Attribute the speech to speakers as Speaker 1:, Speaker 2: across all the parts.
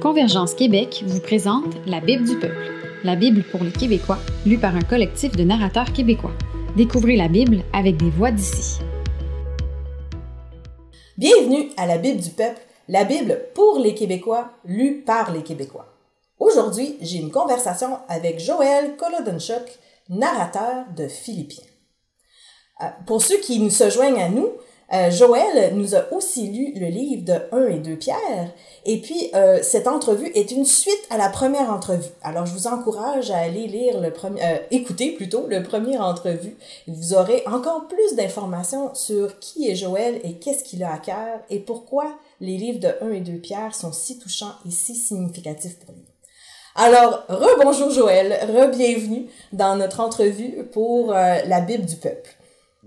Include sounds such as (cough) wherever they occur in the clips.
Speaker 1: Convergence Québec vous présente La Bible du peuple, la Bible pour les Québécois, lue par un collectif de narrateurs québécois. Découvrez la Bible avec des voix d'ici.
Speaker 2: Bienvenue à la Bible du peuple, la Bible pour les Québécois, lue par les Québécois. Aujourd'hui, j'ai une conversation avec Joël Kolodonchuk, narrateur de Philippiens. Euh, pour ceux qui nous se joignent à nous, euh, Joël nous a aussi lu le livre de 1 et 2 Pierre. Et puis, euh, cette entrevue est une suite à la première entrevue. Alors, je vous encourage à aller lire le premier, euh, écouter plutôt le premier entrevue. Vous aurez encore plus d'informations sur qui est Joël et qu'est-ce qu'il a à cœur et pourquoi les livres de 1 et 2 Pierre sont si touchants et si significatifs pour lui. Alors, rebonjour Joël, re-bienvenue dans notre entrevue pour la Bible du peuple.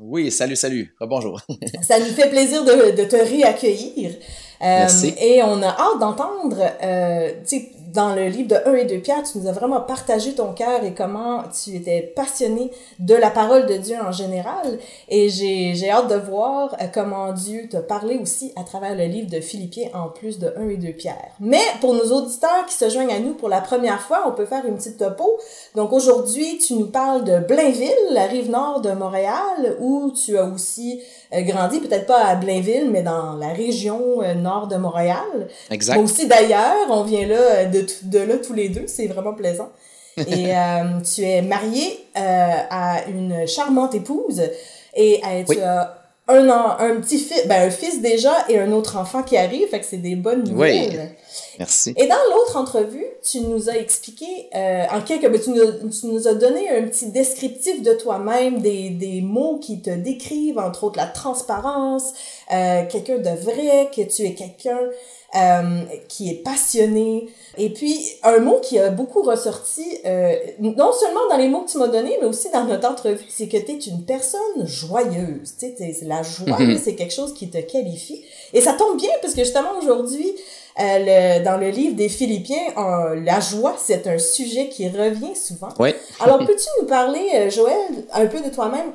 Speaker 3: Oui, salut, salut. Bonjour. (laughs)
Speaker 2: Ça nous fait plaisir de, de te réaccueillir. Euh, et on a hâte d'entendre, euh, tu sais, dans le livre de 1 et 2 Pierre, tu nous as vraiment partagé ton cœur et comment tu étais passionné de la parole de Dieu en général. Et j'ai, hâte de voir euh, comment Dieu t'a parlé aussi à travers le livre de Philippiens en plus de 1 et 2 Pierre. Mais pour nos auditeurs qui se joignent à nous pour la première fois, on peut faire une petite topo. Donc aujourd'hui, tu nous parles de Blainville, la rive nord de Montréal, où tu as aussi grandi, peut-être pas à Blainville, mais dans la région euh, nord de Montréal.
Speaker 3: Exact.
Speaker 2: Aussi d'ailleurs, on vient là euh, de, de là tous les deux, c'est vraiment plaisant. (laughs) et tu es marié à une charmante épouse et tu as un, an, un petit fils, ben un fils déjà et un autre enfant qui arrive, fait que c'est des bonnes nouvelles.
Speaker 3: Oui. Merci.
Speaker 2: Et dans l'autre entrevue, tu nous as expliqué euh, en quelques, ben, tu, nous, tu nous as donné un petit descriptif de toi-même, des, des mots qui te décrivent, entre autres la transparence, euh, quelqu'un de vrai, que tu es quelqu'un euh, qui est passionné. Et puis, un mot qui a beaucoup ressorti, euh, non seulement dans les mots que tu m'as donnés, mais aussi dans notre entrevue, c'est que tu es une personne joyeuse. Tu sais, la joie,
Speaker 3: Mhm.
Speaker 2: c'est quelque chose qui te qualifie. Et ça tombe bien, parce que justement, aujourd'hui, euh, le, dans le livre des Philippiens, euh, la joie, c'est un sujet qui revient souvent.
Speaker 3: Oui.
Speaker 2: Alors, peux-tu nous parler, Joël, un peu de toi-même?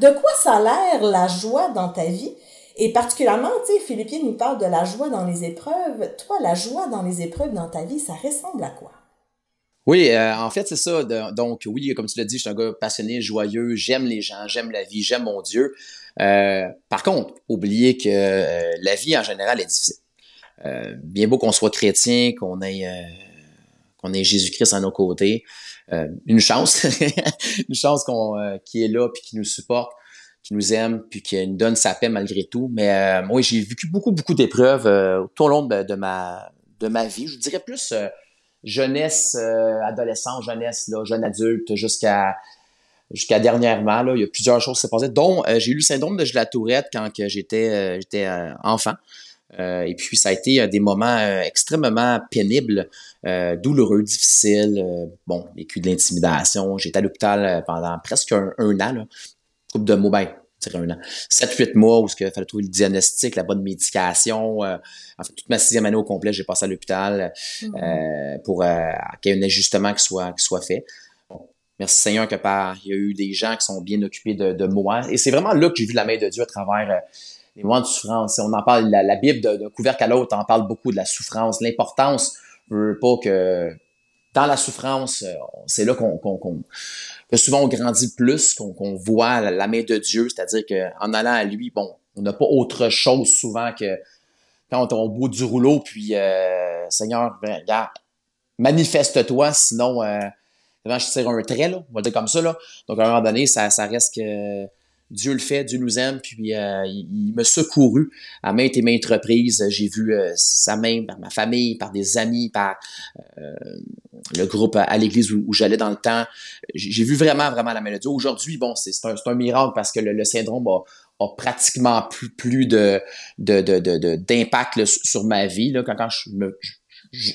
Speaker 2: De quoi ça a l'air la joie dans ta vie? Et particulièrement, tu sais, Philippiens nous parle de la joie dans les épreuves. Toi, la joie dans les épreuves dans ta vie, ça ressemble à quoi?
Speaker 3: Oui, euh, en fait, c'est ça. Donc, oui, comme tu l'as dit, je suis un gars passionné, joyeux, j'aime les gens, j'aime la vie, j'aime mon Dieu. Euh, par contre, oubliez que euh, la vie en général est difficile. Bien beau qu'on soit chrétien, qu'on ait, ait Jésus-Christ à nos côtés, une chance, (laughs) une chance qu'on, qui est là, puis qui nous supporte, qui nous aime, puis qui nous donne sa paix malgré tout. Mais euh, moi, j'ai vécu beaucoup, beaucoup d'épreuves euh, tout au long de, ma, de ma vie. Je dirais plus euh, jeunesse, adolescent, jeunesse, là, jeune adulte, jusqu'à jusqu'à dernièrement. Là, il y a plusieurs choses qui s'est passées, dont j'ai eu le syndrome de la tourette quand j'étais enfant. Et puis, ça a été des moments extrêmement pénibles, douloureux, difficiles. bon, vécu de l'intimidation. J'étais à l'hôpital pendant presque un, an. Couple de mois, ben, je dirais un an. 7-8 mois où il fallait trouver le diagnostic, la bonne médication. euh, en fait, toute ma sixième année au complet, j'ai passé à l'hôpital euh, pour euh, qu'il y ait un ajustement qui soit, qui soit fait. Bon, merci Seigneur que par, il y a eu des gens qui sont bien occupés de, de moi. Et c'est vraiment là que j'ai vu la main de Dieu à travers les moments de souffrance. On en parle, la, la Bible d'un couvercle à l'autre en parle beaucoup de la souffrance. L'importance veut pas que dans la souffrance, euh, c'est là qu'on, qu'on, qu'on- que souvent on grandit plus, qu'on, qu'on voit la, main de Dieu, c'est-à-dire qu'en allant à lui, bon, on n'a pas autre chose souvent que quand on est au bout du rouleau, puis euh, Seigneur, ben, regarde, manifeste-toi, sinon euh, je tire un trait, là, on va dire comme ça. Là. Donc à un moment donné, ça, ça reste que Dieu le fait, Dieu nous aime, puis euh, il, il m'a secouru à maintes et maintes reprises. J'ai vu euh, sa main par ma famille, par des amis, par euh, le groupe à, l'église où, j'allais dans le temps. J'ai vu vraiment, vraiment la Dieu. Aujourd'hui, bon, c'est un, un miracle parce que le, le syndrome a, a pratiquement plus, plus de, d'impact sur ma vie. Là, quand, quand je, me, je-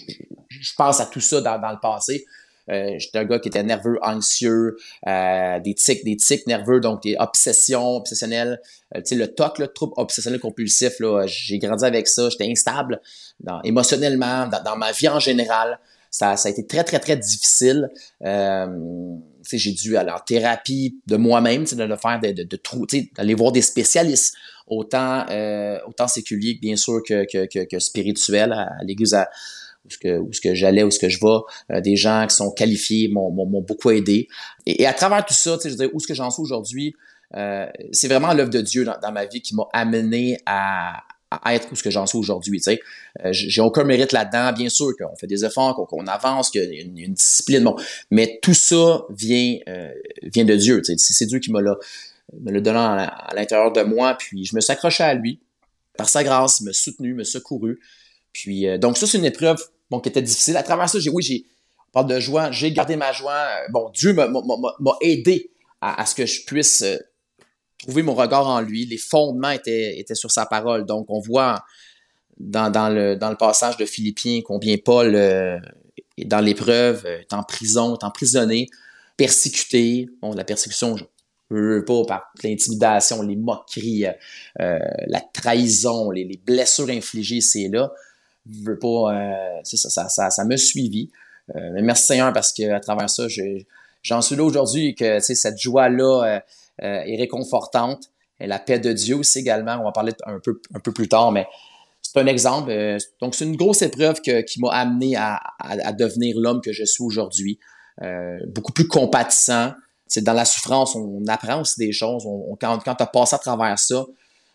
Speaker 3: je pense à tout ça dans, dans le passé, euh, j'étais un gars qui était nerveux, anxieux, euh, des tics, des tics nerveux, donc des obsessions, obsessionnelles. Euh, tu sais, le TOC, le trouble obsessionnel compulsif, j'ai grandi avec ça, j'étais instable dans, émotionnellement, dans, ma vie en général. Ça, ça a été très, très, très difficile. Euh, j'ai dû aller en thérapie de moi-même, de le faire, de, de, de d'aller voir des spécialistes autant, euh, autant séculier que bien sûr que, que, que, spirituel à, l'église à, où ce que, où ce que j'allais, où ce que je vais, euh, des gens qui sont qualifiés m'ont, beaucoup aidé. Et, à travers tout ça, je veux dire, où ce que j'en suis aujourd'hui, euh, c'est vraiment l'œuvre de Dieu dans, dans, ma vie qui m'a amené à, à être où ce que j'en suis aujourd'hui. Tu sais. Euh, j'ai aucun mérite là-dedans. Bien sûr qu'on fait des efforts, qu'on avance, qu'il y a une, discipline. Bon. Mais tout ça vient, euh, vient de Dieu. Tu sais. C'est Dieu qui me l'a, donné à, l'intérieur de moi. Puis je me suis accroché à lui. Par sa grâce, il m'a soutenu, m'a secouru. Puis, euh, donc ça, c'est une épreuve bon, qui était difficile. À travers ça, j'ai, oui, j'ai, on parle de joie, j'ai gardé ma joie. Bon, Dieu m'a, aidé à, à, ce que je puisse trouver mon regard en lui. Les fondements étaient, étaient sur sa parole. Donc, on voit dans, dans, le, dans le passage de Philippiens combien Paul euh, est dans l'épreuve, est en prison, est emprisonné, persécuté. Bon, la persécution, je veux pas par l'intimidation, les moqueries, euh, euh, la trahison, les, blessures infligées, c'est là. Je veux pas, euh, ça, ça, ça, ça suivi. mais merci Seigneur parce que à travers ça, j'en suis là aujourd'hui et que cette joie-là euh, est réconfortante. Et la paix de Dieu aussi également, on va parler un peu, un peu plus tard, mais c'est un exemple. Euh, donc, c'est une grosse épreuve qui m'a amené à, devenir l'homme que je suis aujourd'hui. Euh, beaucoup plus compatissant. C'est dans la souffrance, on, apprend aussi des choses. On, quand quand tu as passé à travers ça,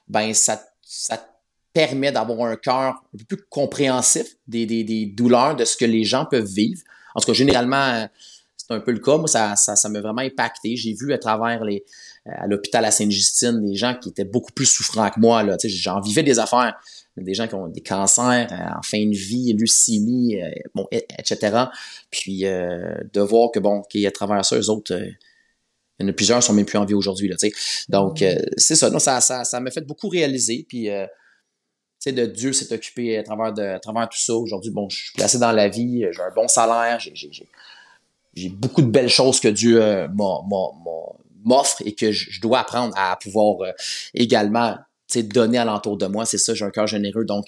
Speaker 3: ben ça, ça permet d'avoir un cœur un peu plus compréhensif des, des, des, douleurs, de ce que les gens peuvent vivre. En tout cas, généralement, c'est un peu le cas. Moi, ça m'a ça, ça vraiment impacté. J'ai vu à travers les, à l'hôpital à Sainte-Justine, des gens qui étaient beaucoup plus souffrants que moi. Là. J'en vivais des affaires, des gens qui ont des cancers euh, en fin de vie, leucémie, euh, bon, etc. Puis euh, de voir que, bon, qu'à travers ça, eux autres, il y en a plusieurs qui sont même plus en vie aujourd'hui. Là, Donc, c'est ça. Non, ça, ça, ça m'a fait beaucoup réaliser. Puis, de Dieu s'est occupé à travers, de, à travers tout ça. Aujourd'hui, bon, je suis placé dans la vie, j'ai un bon salaire, j'ai beaucoup de belles choses que Dieu m'a m'offre et que je, dois apprendre à pouvoir euh, également donner alentour de moi. C'est ça, j'ai un cœur généreux. Donc,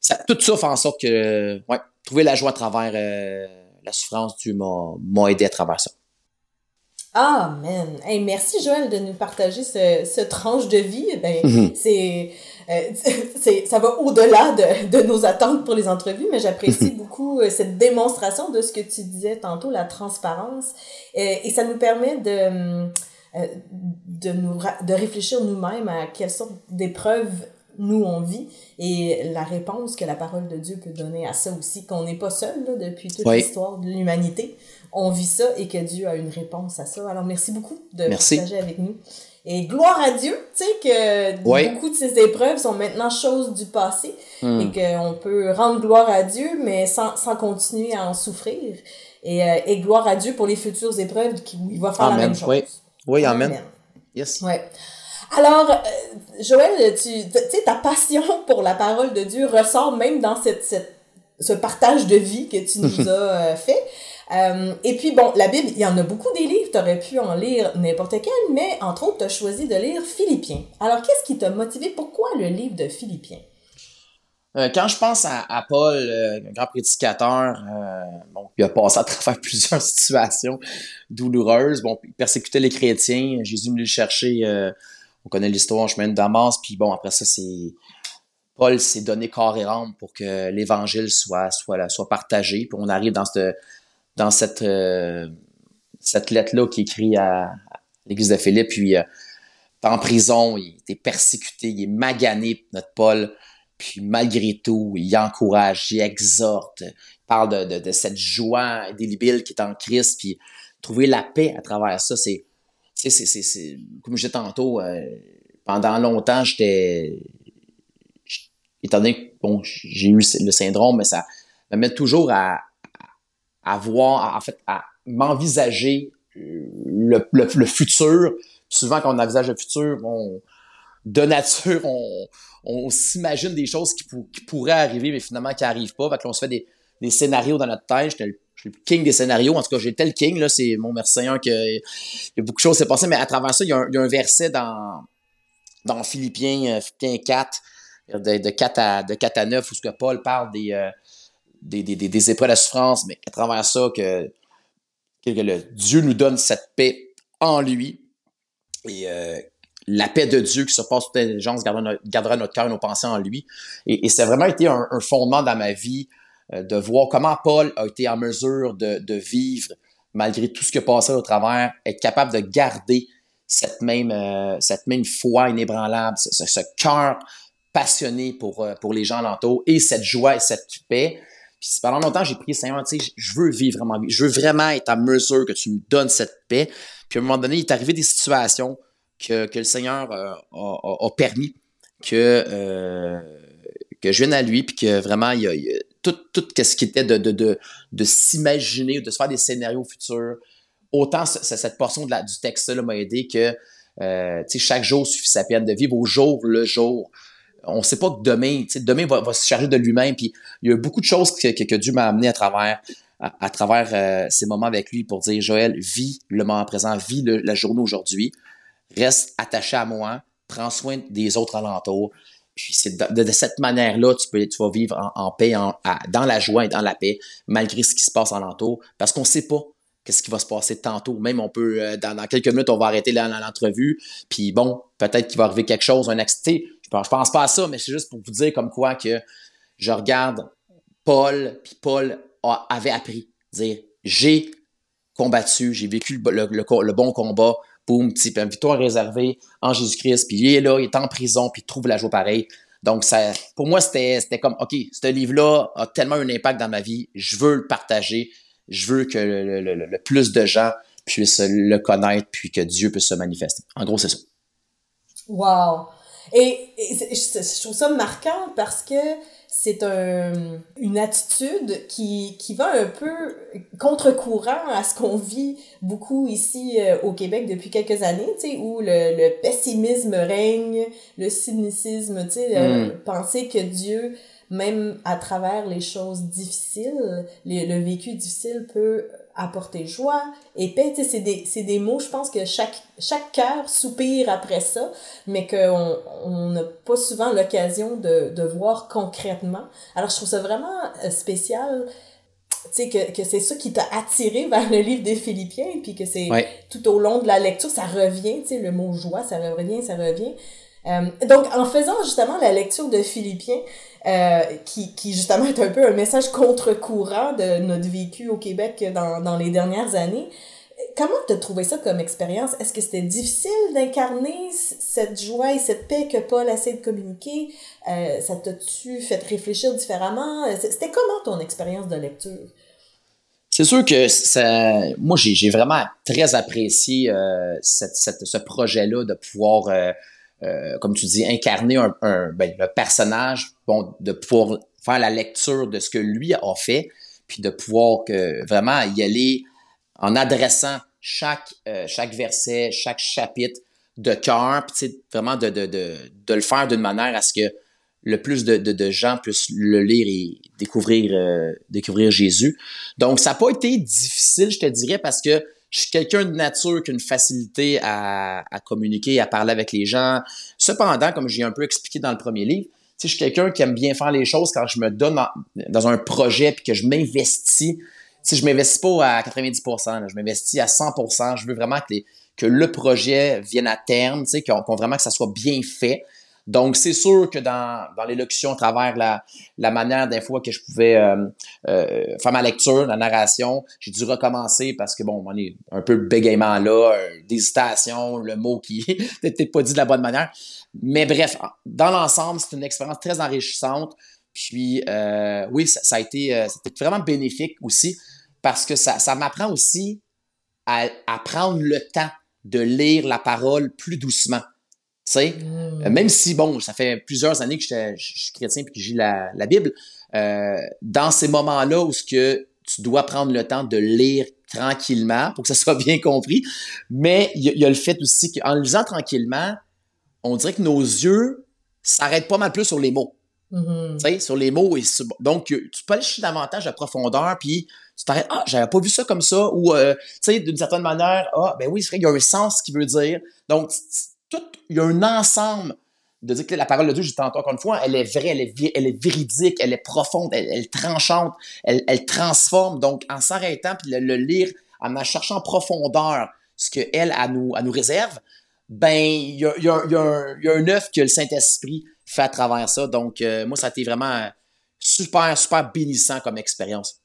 Speaker 3: ça, tout ça fait en sorte que, ouais, trouver la joie à travers euh, la souffrance, Dieu m'a aidé à travers ça.
Speaker 2: Amen. Hey, merci Joël de nous partager ce, ce tranche de vie. Ben, mm-hmm. (laughs) c'est, ça va au-delà de, de, nos attentes pour les entrevues, mais j'apprécie beaucoup euh, cette démonstration de ce que tu disais tantôt, la transparence. et ça nous permet de euh, de, nous, de réfléchir nous-mêmes à quelle sorte d'épreuves nous on vit et la réponse que la parole de Dieu peut donner à ça aussi, qu'on n'est pas seul là, depuis toute l'histoire de l'humanité. On vit ça et que Dieu a une réponse à ça. Alors merci beaucoup de partager avec nous. Et gloire à Dieu, tu sais, que beaucoup de ces épreuves sont maintenant choses du passé hmm. et qu'on peut rendre gloire à Dieu, mais sans, sans continuer à en souffrir. Et, euh, et gloire à Dieu pour les futures épreuves où il va faire la même chose.
Speaker 3: Oui, amen. Yes.
Speaker 2: Ouais. Alors, euh, Joël, tu sais, ta passion (laughs) pour la parole de Dieu ressort même dans cette, cette ce partage de vie que tu nous (laughs) as euh, fait. Euh, et puis, bon, la Bible, il y en a beaucoup des livres, tu aurais pu en lire n'importe quel, mais entre autres, tu as choisi de lire Philippiens. Alors, qu'est-ce qui t'a motivé? Pourquoi le livre de Philippiens?
Speaker 3: Euh, quand je pense à, Paul, euh, un grand prédicateur, euh, bon, il a passé à travers (laughs) plusieurs situations douloureuses. Bon, il persécutait les chrétiens. Jésus me le chercher. on connaît l'histoire, chemin de Damas. Puis bon, après ça, c'est Paul s'est donné corps et âme pour que l'Évangile soit soit soit partagé. Puis on arrive dans cette dans cette cette lettre là qui est écrite à, l'Église de Philippe. Puis en prison, il était persécuté, il est magané, notre Paul. Puis malgré tout, il encourage, il exhorte, il parle de, de, cette joie indélébile qui est en Christ, puis trouver la paix à travers ça, c'est, c'est, c'est, comme je disais tantôt, euh, pendant longtemps, j'étais, étant donné que bon, j'ai eu le syndrome, mais ça m'amène toujours à, à voir, en fait, à m'envisager le, le, futur. Souvent, quand on envisage le futur, on, de nature, on, on s'imagine des choses qui, pourraient arriver, mais finalement qui n'arrivent pas. Fait que on se fait des, des scénarios dans notre tête. J'étais le king des scénarios. En tout cas, j'étais le king. Là, c'est mon merci Seigneur que il y a beaucoup de choses qui s'est passé. Mais à travers ça, il y, a un, y a un verset dans, dans Philippiens, euh, Philippiens 4, de, de, 4 à, de 4 à 9, où ce que Paul parle des, euh, des, des, des, épreuves de souffrance, mais à travers ça, que, que le Dieu nous donne cette paix en lui. Et euh, la paix de Dieu qui surpasse toute intelligence gardera, gardera notre cœur et nos pensées en lui. Et, et ça a vraiment été un, fondement dans ma vie euh, de voir comment Paul a été en mesure de, de vivre malgré tout ce qui passé au travers, être capable de garder cette même, euh, cette même foi inébranlable, ce, ce, cœur passionné pour, pour les gens alentours et cette joie et cette paix. Puis pendant longtemps, j'ai prié, Seigneur, tu sais, je veux vivre vraiment, je veux vraiment être en mesure que tu me donnes cette paix. Puis à un moment donné, il est arrivé des situations que, que le Seigneur euh, a, a, permis que, euh, que je vienne à lui, puis que vraiment, il a, tout, ce qui était de, de, de, de s'imaginer, de se faire des scénarios futurs. Autant cette portion de la, du texte-là m'a aidé que euh, chaque jour suffit sa peine de vivre au jour le jour. On ne sait pas que demain, demain va, va, se charger de lui-même. Puis il y a beaucoup de choses que, Dieu m'a amené à travers à, euh, ces moments avec lui pour dire Joël, vis le moment présent, vis la journée aujourd'hui reste attaché à moi, prends soin des autres alentours. Puis c'est de, cette manière-là, tu, peux, tu vas vivre en, paix, en, dans la joie et dans la paix, malgré ce qui se passe alentour, parce qu'on ne sait pas qu'est-ce qui va se passer tantôt. Même on peut, euh, dans, quelques minutes, on va arrêter l'entrevue, puis bon, peut-être qu'il va arriver quelque chose, un accident. Je pense, pense pas à ça, mais c'est juste pour vous dire comme quoi que je regarde Paul, puis Paul avait appris, dire, j'ai combattu, j'ai vécu le, bon combat, boum, petit, une victoire réservée en Jésus-Christ, puis il est là, il est en prison, puis il trouve la joie pareil. Donc, ça, pour moi, c'était comme, OK, ce livre-là a tellement un impact dans ma vie, je veux le partager, je veux que le, plus de gens puissent le connaître, puis que Dieu puisse se manifester. En gros, c'est ça.
Speaker 2: Wow! Et, je trouve ça marquant parce que c'est un, une attitude qui, qui va un peu contre-courant à ce qu'on vit beaucoup ici euh, au Québec depuis quelques années, tu sais, où le, le pessimisme règne, le cynicisme, tu sais, mm. penser que Dieu, même à travers les choses difficiles, le vécu difficile peut apporter joie et paix. C'est des, des mots, je pense que chaque, chaque cœur soupire après ça, mais qu'on on n'a pas souvent l'occasion de, de voir concrètement. Alors, je trouve ça vraiment euh, spécial tu sais, que, que c'est ça qui t'a attiré vers le livre des Philippiens, puis que c'est tout au long de la lecture, ça revient, tu sais, le mot joie, ça revient, ça revient. Euh, donc, en faisant justement la lecture de Philippiens, euh, qui, qui justement est un peu un message contre-courant de notre vécu au Québec dans, dans les dernières années, comment tu as trouvé ça comme expérience? Est-ce que c'était difficile d'incarner cette joie et cette paix que Paul essaie de communiquer? Euh, ça t'a-tu fait réfléchir différemment? C'était comment ton expérience de lecture?
Speaker 3: C'est sûr que ça, moi, j'ai vraiment très apprécié euh, cette, cette, ce projet-là de pouvoir euh, euh, comme tu dis, incarner un, ben, le personnage, bon, de pouvoir faire la lecture de ce que lui a fait, puis de pouvoir que vraiment y aller en adressant chaque, euh, chaque verset, chaque chapitre de cœur, puis vraiment de, de, de, de, le faire d'une manière à ce que le plus de, de, de gens puissent le lire et découvrir, euh, découvrir Jésus. Donc, ça n'a pas été difficile, je te dirais, parce que je suis quelqu'un de nature qui a une facilité à, à, communiquer, à parler avec les gens. Cependant, comme j'ai un peu expliqué dans le premier livre, je suis quelqu'un qui aime bien faire les choses quand je me donne dans un projet puis que je m'investis. Si je m'investis pas à 90%, je m'investis à 100%. Je veux vraiment que, les, que le projet vienne à terme, qu'on vraiment que ça soit bien fait. Donc, c'est sûr que dans, dans l'élocution, à travers la, la manière des fois que je pouvais euh, euh, faire ma lecture, la narration, j'ai dû recommencer parce que, bon, on est un peu bégaiement là, euh, d'hésitation, le mot qui (laughs) n'était pas dit de la bonne manière. Mais bref, dans l'ensemble, c'est une expérience très enrichissante. Puis, oui, ça, a été vraiment bénéfique aussi parce que ça, ça m'apprend aussi à, à prendre le temps de lire la parole plus doucement. Mm. Même si, bon, ça fait plusieurs années que je suis chrétien et que j'ai la, la Bible, euh, dans ces moments-là où ce que tu dois prendre le temps de lire tranquillement pour que ça soit (laughs) bien compris, mais il y, a le fait aussi qu'en lisant tranquillement, on dirait que nos yeux s'arrêtent pas mal plus sur les mots. Mm-hmm. Sur les mots. Et donc, tu peux aller chercher davantage de profondeur, puis tu t'arrêtes, ah, j'avais pas vu ça comme ça, ou, euh, tu sais, d'une certaine manière, ah, ben oui, c'est vrai, il y a un sens qui veut dire. Donc, il y a un ensemble de dire que la parole de Dieu, je tantôt encore une fois, elle est vraie, elle est, elle véridique, elle est profonde, elle, est tranchante, elle, elle, transforme. Donc, en s'arrêtant puis le, le, lire, en cherchant en profondeur ce qu'elle a nous, à nous réserve, ben il y a, un œuf que le Saint-Esprit fait à travers ça. Donc, euh, moi, ça a été vraiment super, super bénissant comme expérience.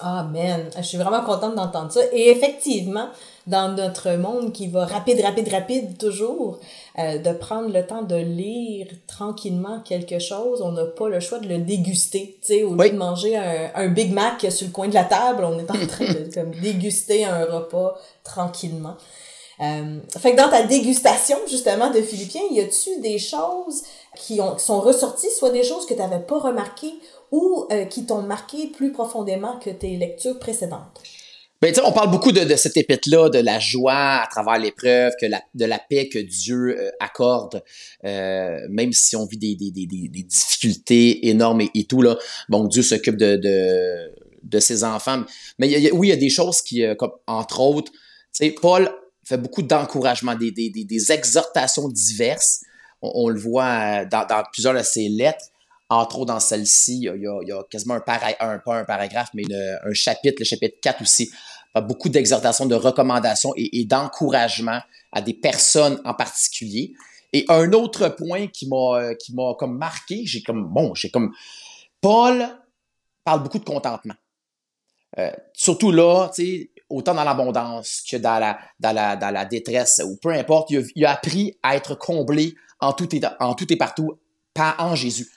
Speaker 2: Amen. Je suis vraiment contente d'entendre ça. Et effectivement, dans notre monde qui va rapide, rapide, rapide toujours, euh, de prendre le temps de lire tranquillement quelque chose, on n'a pas le choix de le déguster. Tu sais, au lieu de manger un, un, Big Mac sur le coin de la table, on est en train de (laughs) comme, déguster un repas tranquillement. Euh, fait que dans ta dégustation, justement, de Philippiens, y a-tu des choses qui, ont, qui sont ressorties, soit des choses que tu n'avais pas remarquées ou euh, qui t'ont marqué plus profondément que tes lectures précédentes?
Speaker 3: Ben, on parle beaucoup de, de cette épître-là, de la joie à travers l'épreuve, que la, de la paix que Dieu euh, accorde, euh, même si on vit des, des, des, des difficultés énormes et, tout, là. Bon, Dieu s'occupe de, de, de, ses enfants. Mais y a, oui, il y a des choses qui, euh, comme, entre autres, Paul fait beaucoup d'encouragement, des, des, exhortations diverses. On, on le voit dans, dans plusieurs de ses lettres entre autres dans celle-ci, il, y a quasiment un, un pas un paragraphe, mais un chapitre, le chapitre 4 aussi, beaucoup d'exhortations, de recommandations et, et d'encouragement à des personnes en particulier. Et un autre point qui m'a qui m'a comme marqué, j'ai comme bon, j'ai comme Paul parle beaucoup de contentement. Euh, surtout là, tu sais, autant dans l'abondance que dans la, dans la, dans la détresse, ou peu importe, il a, il a appris à être comblé en tout et, en tout et partout par, en Jésus.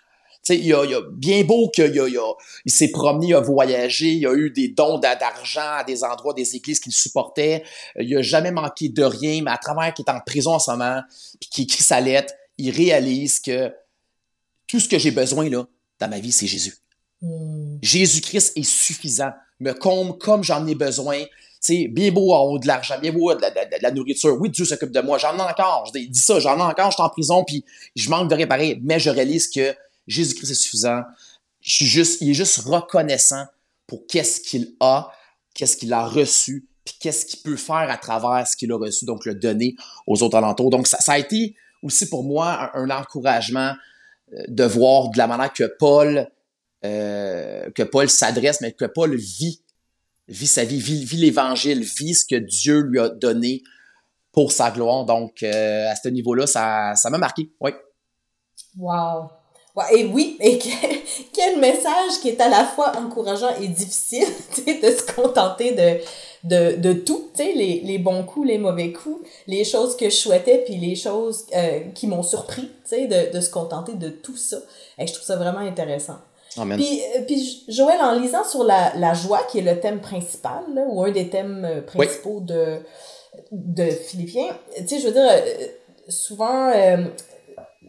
Speaker 3: Sais, il, a, il a bien beau qu'il il, s'est promené, il a voyagé, il a eu des dons d'argent à des endroits, des églises qu'il supportait. Il a jamais manqué de rien, mais à travers qu'il est en prison en ce moment, puis qu'il écrit sa lettre, il réalise que tout ce que j'ai besoin là dans ma vie, c'est Jésus. Mm. Jésus-Christ est suffisant, me comble comme j'en ai besoin. sais, bien beau en haut de l'argent, bien beau de la, de, de la, nourriture. Oui, Dieu s'occupe de moi. J'en ai encore. Je dis ça, j'en ai encore, je suis en prison, puis je manque de réparer. Mais je réalise que Jésus-Christ est suffisant. Il est juste reconnaissant pour qu'est-ce qu'il a, qu'est-ce qu'il a reçu, puis qu'est-ce qu'il peut faire à travers ce qu'il a reçu, donc le donner aux autres alentours. Donc, ça, a été aussi pour moi un, encouragement euh, de voir de la manière que Paul, euh, que Paul s'adresse, mais que Paul vit, vit sa vie, vit, l'Évangile, vit ce que Dieu lui a donné pour sa gloire. Donc, euh, à ce niveau-là, ça m'a marqué, oui.
Speaker 2: Wow! Et oui, et (laughs) quel message qui est à la fois encourageant et difficile, (laughs) de se contenter de, de, de tout, les, les bons coups, les mauvais coups, les choses que je souhaitais, puis les choses euh, qui m'ont surpris, de, de se contenter de tout ça. Et je trouve ça vraiment intéressant.
Speaker 3: Amen.
Speaker 2: Puis, euh, puis Joël, en lisant sur la, la joie, qui est le thème principal, là, ou un des thèmes euh, principaux oui. de, de Philippiens, tu sais, je veux dire, souvent, euh,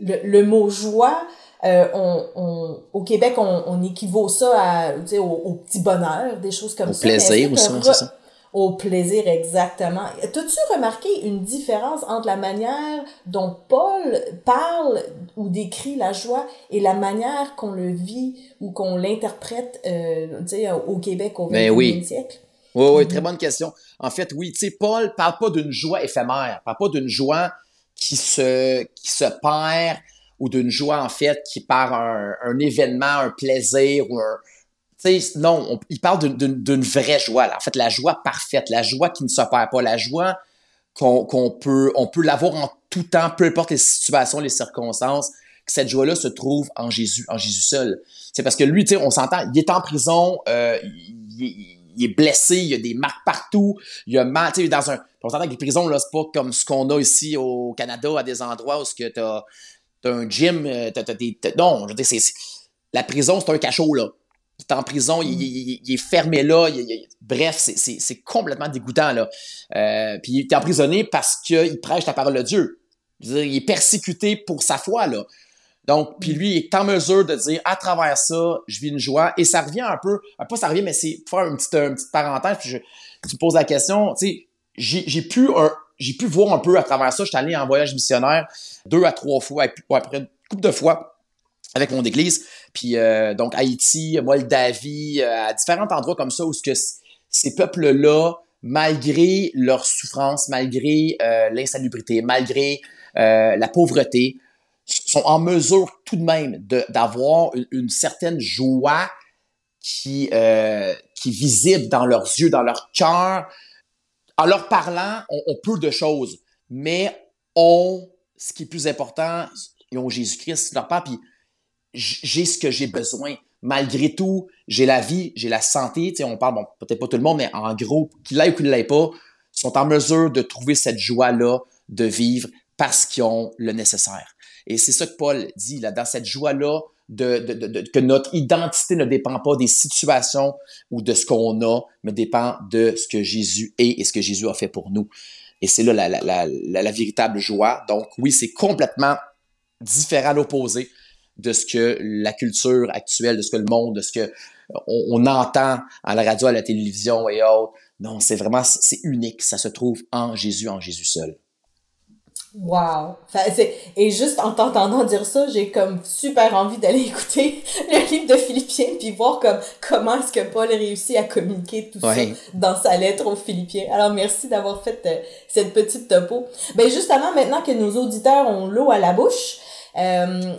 Speaker 2: le, le mot joie, euh, on, on, au Québec, on, on équivaut ça à, au, au petit bonheur, des choses comme
Speaker 3: au
Speaker 2: ça.
Speaker 3: Plaisir aussi, c'est ça.
Speaker 2: Au plaisir, exactement. T'as-tu remarqué une différence entre la manière dont Paul parle ou décrit la joie et la manière qu'on le vit ou qu'on l'interprète euh, au Québec au XXe
Speaker 3: ben oui.
Speaker 2: siècle?
Speaker 3: Oui, oui, très bonne question. En fait, oui, tu sais, Paul parle pas d'une joie éphémère, parle pas d'une joie qui se, qui se perd, ou d'une joie, en fait, qui part un, événement, un plaisir ou un. Non, on, il parle d'une vraie joie. Là. En fait, la joie parfaite, la joie qui ne se perd pas, la joie qu'on peut, on peut l'avoir en tout temps, peu importe les situations, les circonstances, que cette joie-là se trouve en Jésus, en Jésus seul. C'est parce que lui, on s'entend, il est en prison, euh, il, est blessé, il y a des marques partout, il y a mal, dans un, on s'entend que les prisons, là, c'est pas comme ce qu'on a ici au Canada, à des endroits où ce que t'as t'as un gym, euh, t'as, des, non, je veux dire, c'est, la prison, c'est un cachot, là. T'es en prison, il, est fermé là, bref, c'est, complètement dégoûtant, là. Euh, puis il est emprisonné parce qu'il prêche la parole de Dieu. Je veux dire, il est persécuté pour sa foi, là. Donc, puis lui, il est en mesure de dire, à travers ça, je vis une joie. Et ça revient un peu, pas ça revient, mais c'est faire une petite, une petite parenthèse, puis je, tu me poses la question, tu sais, j'ai, j'ai pu un, j'ai pu voir un peu à travers ça. J'étais allé en voyage missionnaire deux à trois fois, après une couple de fois avec mon église. Puis euh, donc Haïti, Moldavie, euh, à différents endroits comme ça où ce que ces peuples-là, malgré leur souffrance, malgré euh, l'insalubrité, malgré euh, la pauvreté, sont en mesure tout de même d'avoir une, certaine joie qui, qui est visible dans leurs yeux, dans leur cœur, en leur parlant, on, on peut de choses, mais ont ce qui est plus important, ils ont Jésus-Christ, leur Père, puis j'ai ce que j'ai besoin. Malgré tout, j'ai la vie, j'ai la santé. on parle, bon, peut-être pas tout le monde, mais en gros, qu'il l'aille ou qu'il l'aille pas, sont en mesure de trouver cette joie-là de vivre parce qu'ils ont le nécessaire. Et c'est ça que Paul dit là, dans cette joie-là, de, de, de, que notre identité ne dépend pas des situations ou de ce qu'on a, mais dépend de ce que Jésus est et ce que Jésus a fait pour nous. Et c'est là la, la, la, la, véritable joie. Donc oui, c'est complètement différent, l'opposé de ce que la culture actuelle, de ce que le monde, de ce que on, on entend à la radio, à la télévision et autres. Non, c'est vraiment, c'est unique. Ça se trouve en Jésus, en Jésus seul.
Speaker 2: Wow! et juste en t'entendant dire ça, j'ai comme super envie d'aller (laughs) écouter le livre de Philippiens puis voir comme comment est-ce que Paul réussit à communiquer tout ça dans sa lettre aux Philippiens. Alors merci d'avoir fait euh, cette petite topo. Ben justement, maintenant que nos auditeurs ont l'eau à la bouche, euh,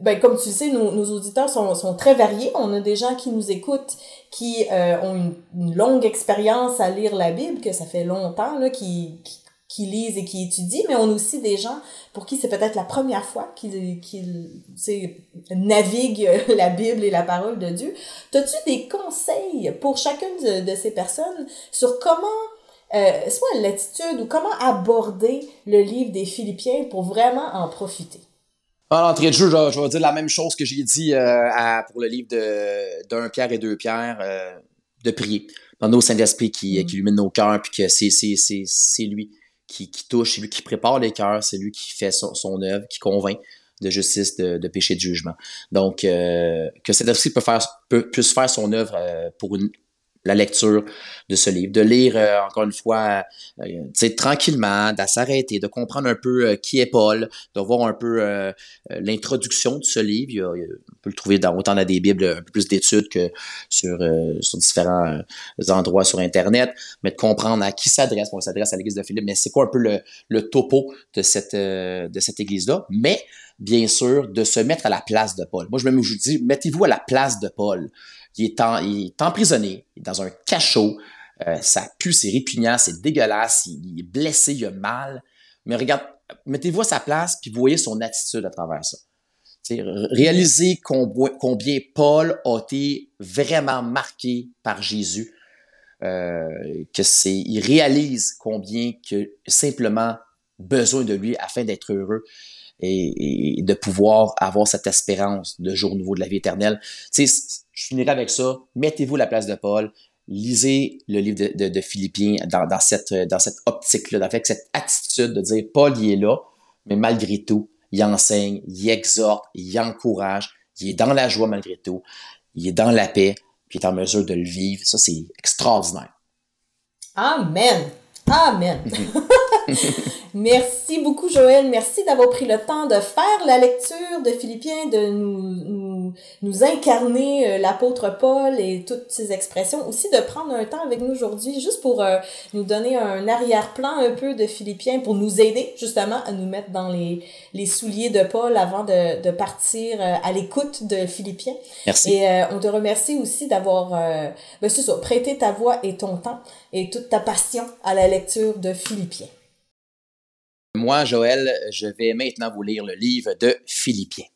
Speaker 2: ben comme tu le sais, nos, nos auditeurs sont, sont très variés. On a des gens qui nous écoutent qui euh, ont une, une, longue expérience à lire la Bible, que ça fait longtemps, là, qui, qui qui lisent et qui étudient, mais on a aussi des gens pour qui c'est peut-être la première fois qu'ils qu'ils naviguent la Bible et la parole de Dieu. As-tu des conseils pour chacune de, ces personnes sur comment, euh, soit l'attitude ou comment aborder le livre des Philippiens pour vraiment en profiter?
Speaker 3: En entrée de jeu, je, vais dire la même chose que j'ai dit euh, à, pour le livre d'un Pierre et deux Pierre, euh, de prier. Dans nos Saint-Esprit qui, mm. qui illumine nos cœurs, puis que c'est lui qui, qui touche, c'est lui qui prépare les cœurs, c'est lui qui fait son, son œuvre, qui convainc de justice, de, de péché, de jugement. Donc, euh, que cet esprit peut faire, peut, puisse faire son œuvre euh, pour une, la lecture de ce livre, de lire euh, encore une fois, euh, tranquillement, de s'arrêter, de comprendre un peu euh, qui est Paul, de voir un peu euh, l'introduction de ce livre. Peut le trouver dans autant dans des bibles, un peu plus d'études que sur, sur différents endroits sur Internet, mais de comprendre à qui s'adresse. Bon, s'adresse à l'église de Philippe, mais c'est quoi un peu le, topo de cette, de cette église-là? Mais bien sûr, de se mettre à la place de Paul. Moi, je me dis, mettez-vous à la place de Paul il est, il est emprisonné, il est dans un cachot, euh, ça pue, c'est répugnant, c'est dégueulasse, il, est blessé, il a mal. Mais regarde, mettez-vous à sa place, puis voyez son attitude à travers ça. Réalisez combien, Paul a été vraiment marqué par Jésus, euh, que c'est, il réalise combien que simplement besoin de lui afin d'être heureux et, de pouvoir avoir cette espérance de jour nouveau de la vie éternelle. Je finirai avec ça. Mettez-vous la place de Paul. Lisez le livre de, Philippiens dans, cette, dans cette optique-là, avec cette attitude de dire Paul, il est là, mais malgré tout, il enseigne, il exhorte, il encourage, il est dans la joie malgré tout, il est dans la paix, puis il est en mesure de le vivre. Ça, c'est extraordinaire.
Speaker 2: Amen. Amen. (laughs) Merci beaucoup, Joël. Merci d'avoir pris le temps de faire la lecture de Philippiens, de nous, nous, incarner euh, l'apôtre Paul et toutes ses expressions. Aussi de prendre un temps avec nous aujourd'hui, juste pour euh, nous donner un arrière-plan un peu de Philippiens, pour nous aider justement à nous mettre dans les, les souliers de Paul avant de, de partir euh, à l'écoute de Philippiens.
Speaker 3: Merci.
Speaker 2: Et on te remercie aussi d'avoir, ben c'est ça, prêté ta voix et ton temps et toute ta passion à la lecture de Philippiens.
Speaker 3: Moi, Joël, je vais maintenant vous lire le livre de Philippiens.